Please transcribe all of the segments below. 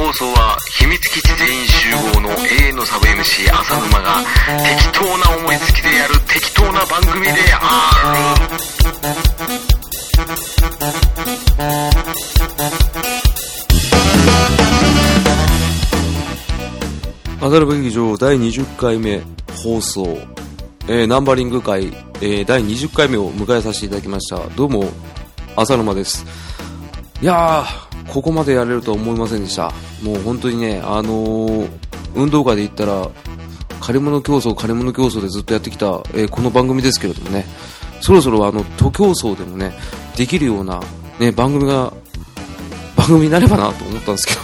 放送は秘密基地全員集合の永遠のサブ MC 浅沼が適当な思いつきでやる適当な番組であアダルバ劇場第20回目放送、えー、ナンバリング会、えー、第20回目を迎えさせていただきました。どうも、浅沼です。いやー、ここまでやれるとは思いませんでした。もう本当にね、あのー、運動会で言ったら、借り物競争、借り物競争でずっとやってきた、えーこの番組ですけれどもね、そろそろあの、都競争でもね、できるような、ね、番組が、番組になればなと思ったんですけど、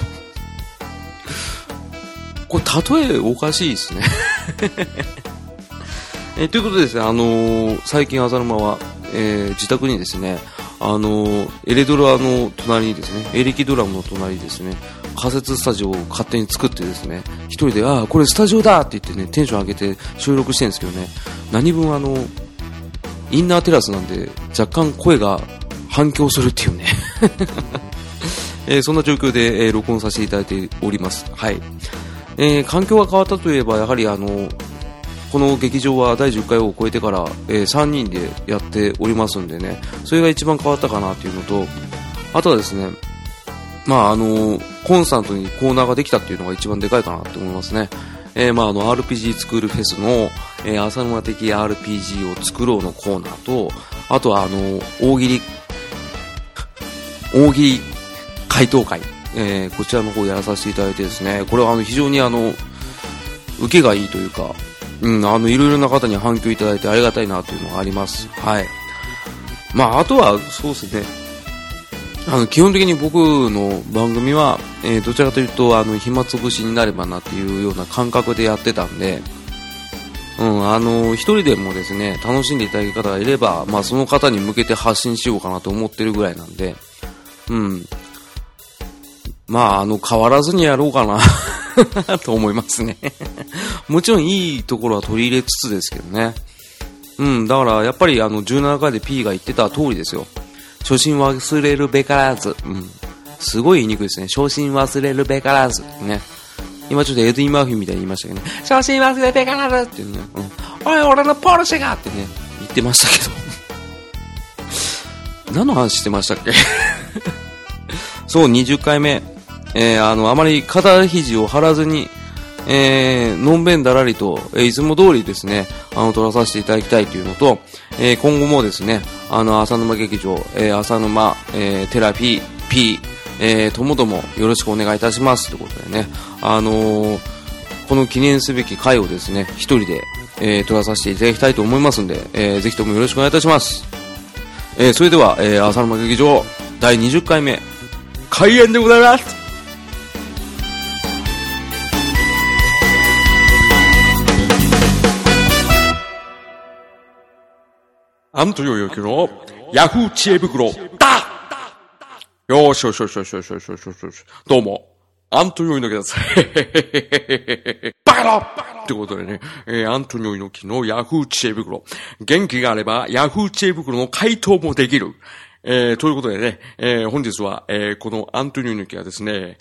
これ、例えおかしいですね。えということでですね、あの最近浅沼は、え自宅にですね、あのエレドラの隣にですね、エレキドラムの隣にですね、仮設スタジオを勝手に作ってですね、一人で、ああ、これスタジオだって言ってね、テンション上げて収録してるんですけどね、何分あの、インナーテラスなんで、若干声が反響するっていうね。えーそんな状況で、えー録音させていただいております。はい。えー環境が変わったといえば、やはりあの、この劇場は第10回を超えてから、え3人でやっておりますんでね、それが一番変わったかなっていうのと、あとはですね、まああの、コンスタントにコーナーができたっていうのが一番でかいかなって思いますね。えーまああの、RPG スクールフェスの、えー浅沼的 RPG を作ろうのコーナーと、あとはあの、大喜利、大喜利回答会、えーこちらの方やらさせていただいてですね、これはあの非常にあの、受けがいいというか、うん、あの、いろいろな方に反響いただいてありがたいなというのがあります。はい。まあ、あとは、そうですね、あの、基本的に僕の番組は、えーどちらかというと、あの、暇つぶしになればなっていうような感覚でやってたんで、うん、あの、一人でもですね、楽しんでいただける方がいれば、まあ、その方に向けて発信しようかなと思ってるぐらいなんで、うん。まあ、あの、変わらずにやろうかな、と思いますね。もちろんいいところは取り入れつつですけどね。うん、だからやっぱりあの17回で P が言ってた通りですよ。初心忘れるべからず。うん。すごい言いにくいですね。初心忘れるべからず。ね。今ちょっとエドィ・マーフィーみたいに言いましたけどね。初心忘れるべからずっていうね。うん。おい、俺のポルシェがってね、言ってましたけど。何の話してましたっけ？そう、20回目。えー、あの、あまり肩肘を張らずに、えー、のんべんだらりと、えーいつも通りですね、あの、撮らさせていただきたいというのと、えー今後もですね、あの、浅沼劇場、えー浅沼、えーテラピー、P、えーともどもよろしくお願いいたします。ということでね、あのーこの記念すべき回をですね、一人で、えー撮らさせていただきたいと思いますんで、えーぜひともよろしくお願いいたします。えーそれでは、えー浅沼劇場、第20回目、開演でございますアントニオ猪木のヤフー知恵袋だよーしよしよしよしよしよしよしよしよし。どうも、アントニオ猪木です。バカ野郎ってことでね、えーアントニオ猪木のヤフー知恵袋。元気があれば、ヤフー知恵袋の回答もできる。えーということでね、えー本日は、えーこのアントニオ猪木がですね、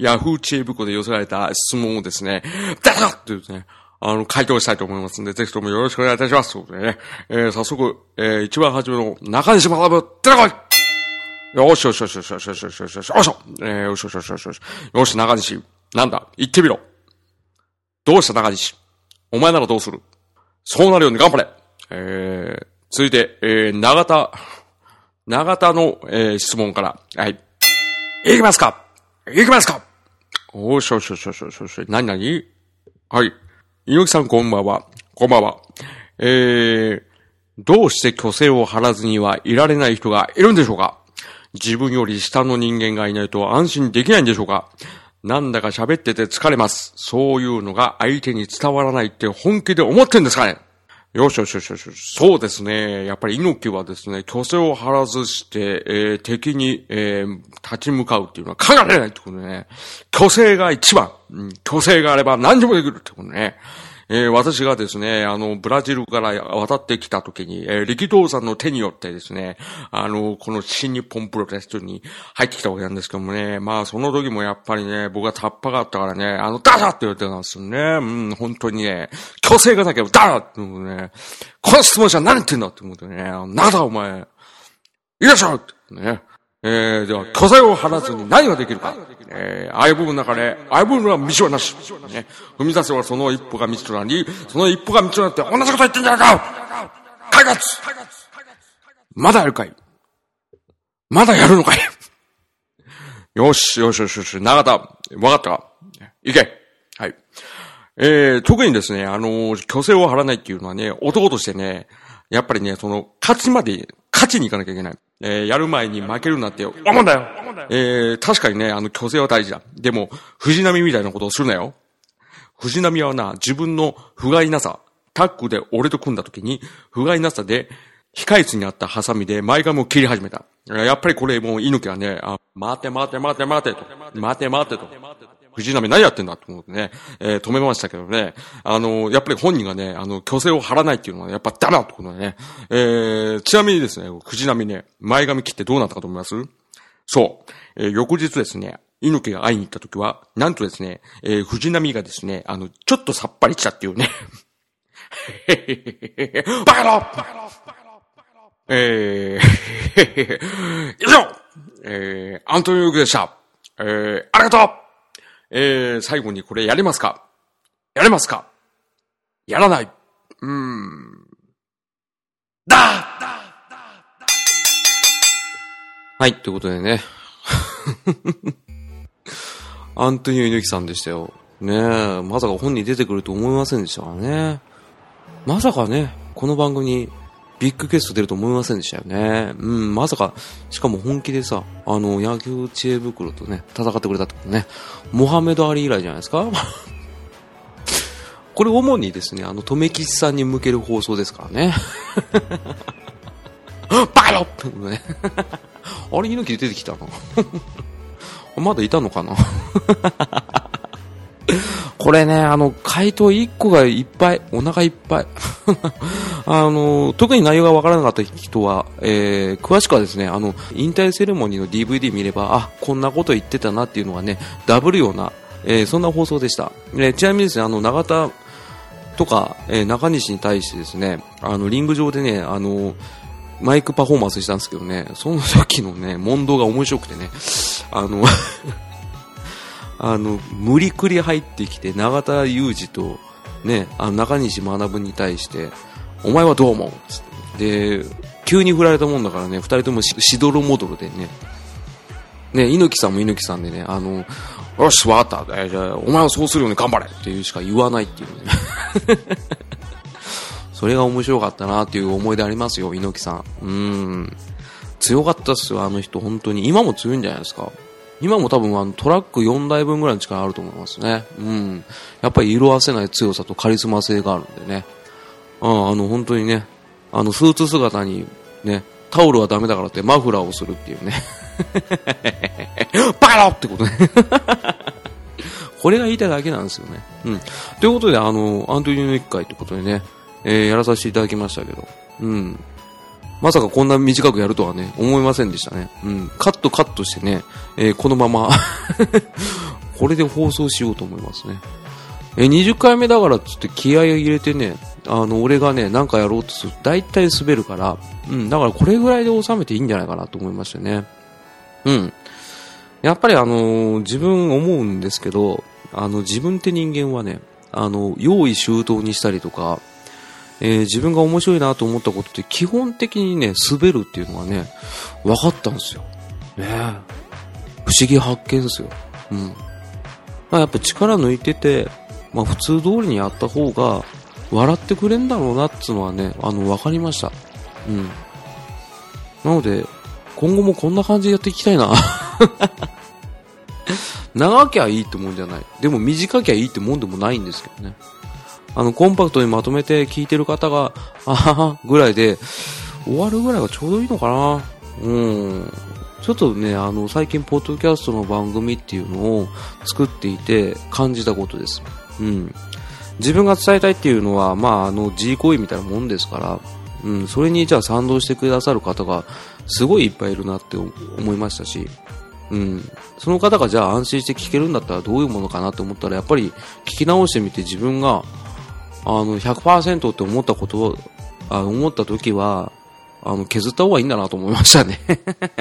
ヤフー知恵袋で寄せられた質問をですね、ダダッとですね、あの、回答したいと思いますんで、ぜひともよろしくお願いいたします。ということでね、えー早速、えー一番初めの中西学ぶ、出てこいよしよしよしよしよしよしよしよしよしよしよえーよしよしよしよしよしよし、中西。なんだ？言ってみろ。どうした中西？お前ならどうする？そうなるように頑張れえー、続いて、えー、長田、長田の、えー、質問から。はい。いきますか？いきますか？おしよしよしよしよしよし。なになにはい。猪木さんこんばんは。こんばんは。えー、どうして虚勢を張らずにはいられない人がいるんでしょうか？自分より下の人間がいないと安心できないんでしょうか？なんだか喋ってて疲れます。そういうのが相手に伝わらないって本気で思ってんですかね？よしよしよしよし。そうですね。やっぱり猪木はですね、虚勢を張らずして、えー敵に、えー立ち向かうっていうのは考えられないってことね。虚勢が一番。うん、虚勢があれば何でもできるってことね。えー、私がですね、あの、ブラジルから渡ってきた時に、えー、力道さんの手によってですね、あの、この新日本プロレスに入ってきたわけなんですけどもね、まあ、その時もやっぱりね、僕はタッパがあったからね、あの、ダダって言われてたんですよね。うん、本当にね、虚勢がなきゃダダって思うね、この質問者何言ってんだって思ってね、なんだお前、よいしょってね。えー、では、巨勢を張らずに何ができるか。えー、相棒の中で、相棒の道はなし。ね。踏み出せばその一歩が道となり、その一歩が道となって同じこと言ってんじゃないか開発まだやるかいまだやるのかいよし、よしよしよし、長田、わかったか行けはい。えー、特にですね、あのー、虚勢を張らないっていうのはね、男としてね、やっぱりね、その、勝ちまで、勝ちに行かなきゃいけない。えー、やる前に負けるなって思うんだよ。えー、確かにね、あの、虚勢は大事だ。でも、藤波みたいなことをするなよ。藤波はな、自分の不甲斐なさ、タッグで俺と組んだ時に、不甲斐なさで、控室にあったハサミで前髪を切り始めた。やっぱりこれもう猪木はね、あ、待て待て待て待てと。待て待てと。藤波何やってんだと思ってね、えー、止めましたけどね。あの、やっぱり本人がね、あの、虚勢を張らないっていうのはねやっぱダメだってことだね。えー、ちなみにですね、藤波ね、前髪切ってどうなったかと思います？そう。えー、翌日ですね、猪木が会いに行った時は、なんとですね、えー、藤波がですね、あの、ちょっとさっぱりしたっていうね。バカ野郎えー、以上えー、アントニオ猪木でした。えー、ありがとうえー、最後にこれやりますか？やれますか？やらない。うーん。だはい、ということでね。アントニオ猪木さんでしたよ。ねえ、まさか本人出てくると思いませんでしたからね。まさかね、この番組ビッグゲスト出ると思いませんでしたよね。うん、まさか、しかも本気でさ、あの、野球知恵袋とね、戦ってくれたってことね。モハメド・アリ以来じゃないですか？これ主にですね、あの、とめきさんに向ける放送ですからね。バカ野ってね。あれ、猪木出てきたの？まだいたのかな？これね、あの、回答1個がいっぱい、お腹いっぱい。あの、特に内容がわからなかった人は、えー、詳しくはですね、あの、引退セレモニーの DVD 見れば、あ、こんなこと言ってたなっていうのがね、ダブるような、えー、そんな放送でした。えー、ちなみにですね、あの、永田とか、えー、中西に対してですね、あの、リング上でね、あの、マイクパフォーマンスしたんですけどね、その時のね、問答が面白くてね、あの あの、無理くり入ってきて、永田裕二と、ね、あの中西学に対して、お前はどう思う？で、急に振られたもんだからね、二人ともししどろもどろでね、ね、猪木さんも猪木さんでね、あの、よし、わかった。じゃ、お前はそうするように頑張れっていうしか言わないっていうね。それが面白かったなっていう思い出ありますよ、猪木さん。うん。強かったっすよ、あの人、本当に。今も強いんじゃないですか。今も多分あのトラック4台分ぐらいの力あると思いますね。うん。やっぱり色あせない強さとカリスマ性があるんでね。ああの本当にね、あのスーツ姿にね、タオルはダメだからってマフラーをするっていうね。バカロってことね。これが言いたいだけなんですよね。うん。ということで、あの、アントニオの一回ということでね、えー、やらさせていただきましたけど、うん。まさかこんな短くやるとはね、思いませんでしたね。うん。カットカットしてね、えー、このまま これで放送しようと思いますね。えー、20回目だからっつって気合を入れてね、あの、俺がね、なんかやろうとすると大体滑るから、うん、だからこれぐらいで収めていいんじゃないかなと思いましたね。うん。やっぱりあのー、自分思うんですけど、あの、自分って人間はね、あの、用意周到にしたりとか、えー、自分が面白いなと思ったことって基本的にね、滑るっていうのがね、分かったんですよ。ね不思議発見ですよ。うん。まあ、やっぱ力抜いてて、まあ普通通りにやった方が、笑ってくれんだろうなっていうのはね、あの、分かりました。うん。なので、今後もこんな感じでやっていきたいな。長きゃいいってもんじゃない。でも短きゃいいってもんでもないんですけどね。あの、コンパクトにまとめて聞いてる方が、あはは、ぐらいで、終わるぐらいがちょうどいいのかな。うん。ちょっとね、あの、最近、ポッドキャストの番組っていうのを作っていて感じたことです。うん。自分が伝えたいっていうのは、まあ、あの、G 行為みたいなもんですから、うん、それにじゃあ賛同してくださる方がすごいいっぱいいるなって思いましたし、うん、その方がじゃあ安心して聞けるんだったらどういうものかなと思ったらやっぱり聞き直してみて自分があの100%って思ったことをあ思った時はあの削った方がいいんだなと思いましたね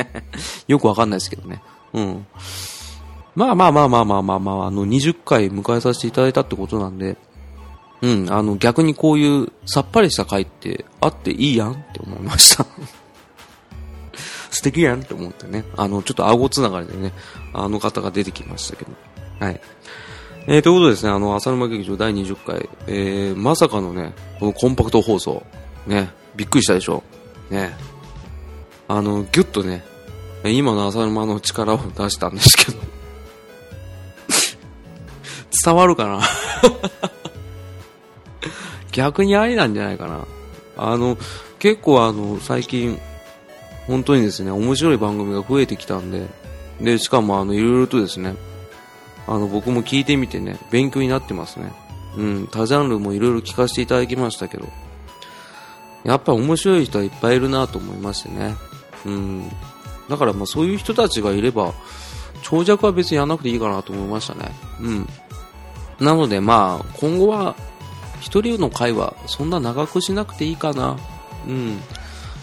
よくわかんないですけどね。うん。まあまあまあまあまあまあまあ、あの20回迎えさせていただいたってことなんで、うん、あの逆にこういうさっぱりした回ってあっていいやんって思いました 素敵やんって思ってね。あの、ちょっと顎つながりでね、あの方が出てきましたけど。はい。えー、ということでですね、あの、浅沼劇場第20回、えー、まさかのね、このコンパクト放送、ね、びっくりしたでしょ。ね。あの、ぎゅっとね、今の浅沼の力を出したんですけど、伝わるかな？逆にありなんじゃないかな。あの、結構あの、最近、本当にですね、面白い番組が増えてきたんで、で、しかもあの、いろいろとですね、あの、僕も聞いてみてね、勉強になってますね。うん、他ジャンルもいろいろ聞かせていただきましたけど、やっぱ面白い人はいっぱいいるなと思いましてね。うん。だからまあそういう人たちがいれば、長尺は別にやらなくていいかなと思いましたね。うん。なのでまあ、今後は、一人の会話、そんな長くしなくていいかな。うん。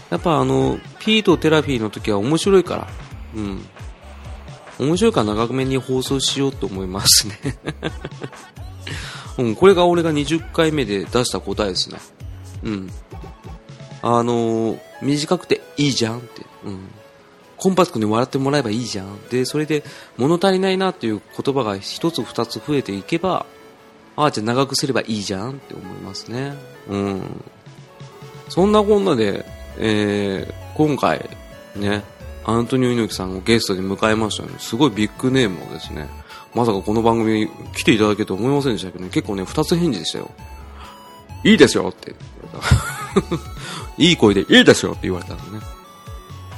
やっぱあの、ピーとテラフィーの時は面白いから、うん。面白いから長めに放送しようと思いますね うん、これが俺が20回目で出した答えですね。うん。あのー、短くていいじゃんって。うん。コンパクトに笑ってもらえばいいじゃん。で、それで物足りないなっていう言葉が一つ二つ増えていけば、ああ、じゃあ長くすればいいじゃんって思いますね。うん。そんなこんなで、えー、今回、ね、アントニオ猪木さんをゲストに迎えましたね。すごいビッグネームをですね、まさかこの番組に来ていただけると思いませんでしたけどね、結構ね、二つ返事でしたよ。いいですよって。いい声で、いいですよって言われたんでね。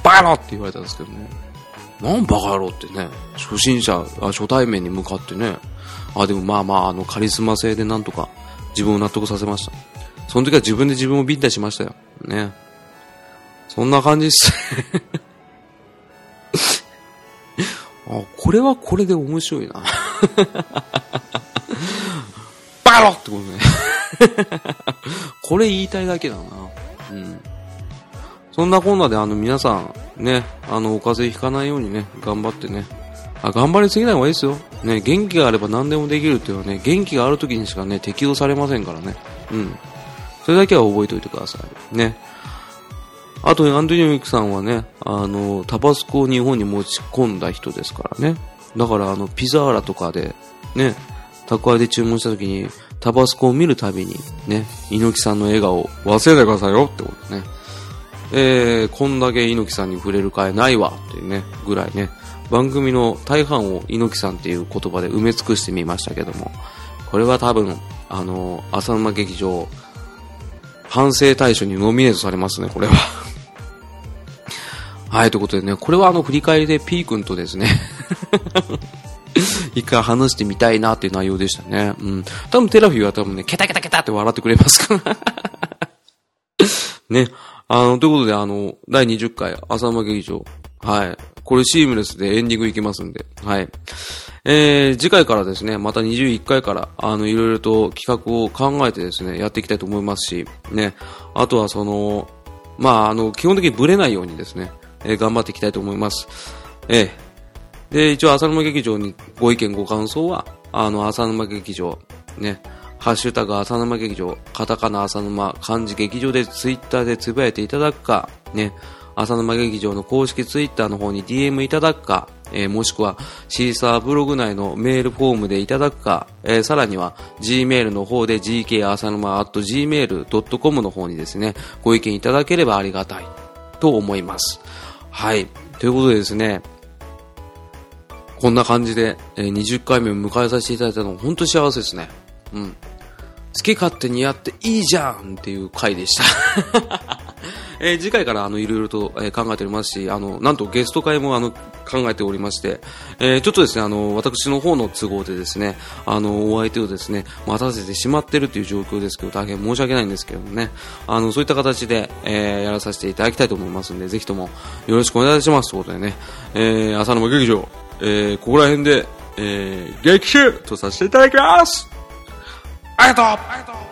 バカ野郎って言われたんですけどね。なんバカ野郎ってね、初心者、初対面に向かってね、あ、でもまあまあ、あの、カリスマ性でなんとか自分を納得させました。その時は自分で自分をビンタしましたよ。ね。そんな感じっす。あ、これはこれで面白いな。バカロってことね。これ言いたいだけだな。うん。そんなこんなであの皆さん、ね、あの、お風邪ひかないようにね、頑張ってね。あ、頑張りすぎない方がいいですよ。ね、元気があれば何でもできるっていうのはね、元気がある時にしかね、適用されませんからね。うん。それだけは覚えておいてください。ね。あと、アントニオ猪木さんはね、あの、タバスコを日本に持ち込んだ人ですからね。だから、あの、ピザーラとかで、ね、宅配で注文した時に、タバスコを見るたびに、ね、猪木さんの笑顔を忘れてくださいよってことね。えー、こんだけ猪木さんに触れる会ないわっていうね、ぐらいね、番組の大半を猪木さんっていう言葉で埋め尽くしてみましたけども、これは多分、あの、浅沼劇場、反省大賞にノミネートされますね、これは。はい、ということでね、これはあの振り返りで P 君とですね 一回話してみたいなっていう内容でしたね。うん。多分テラフィーは多分ね、ケタケタケタって笑ってくれますから ね。あの、ということで、あの、第20回、浅間劇場。はい。これシームレスでエンディングいきますんで。はい。えー、次回からですね、また21回から、あの、いろいろと企画を考えてですね、やっていきたいと思いますし、ね。あとはその、まあ、あの、基本的にブレないようにですね、えー、頑張っていきたいと思います。えー、で、一応、浅沼劇場にご意見ご感想は、あの、浅沼劇場、ね、ハッシュタグ浅沼劇場、カタカナ浅沼、漢字劇場でツイッターでつぶやいていただくか、ね、浅沼劇場の公式ツイッターの方に DM いただくか、えー、もしくはシーサーブログ内のメールフォームでいただくか、えー、さらには Gmail の方で gk 浅沼 at gmail.com の方にですね、ご意見いただければありがたいと思います。はい。ということでですね、こんな感じで、えー、20回目を迎えさせていただいたの本当幸せですね。うん。好き勝手にやっていいじゃんっていう回でした。えー次回からあの、いろいろと、え考えておりますし、あの、なんとゲスト会もあの、考えておりまして、えーちょっとですね、あの、私の方の都合でですね、あの、お相手をですね、待たせてしまってるという状況ですけど、大変申し訳ないんですけどもね、あの、そういった形で、えーやらさせていただきたいと思いますんで、ぜひともよろしくお願いしますということでね、えー、浅沼劇場、えーここら辺で、えー、劇中とさせていただきます。ありがとうありがとう。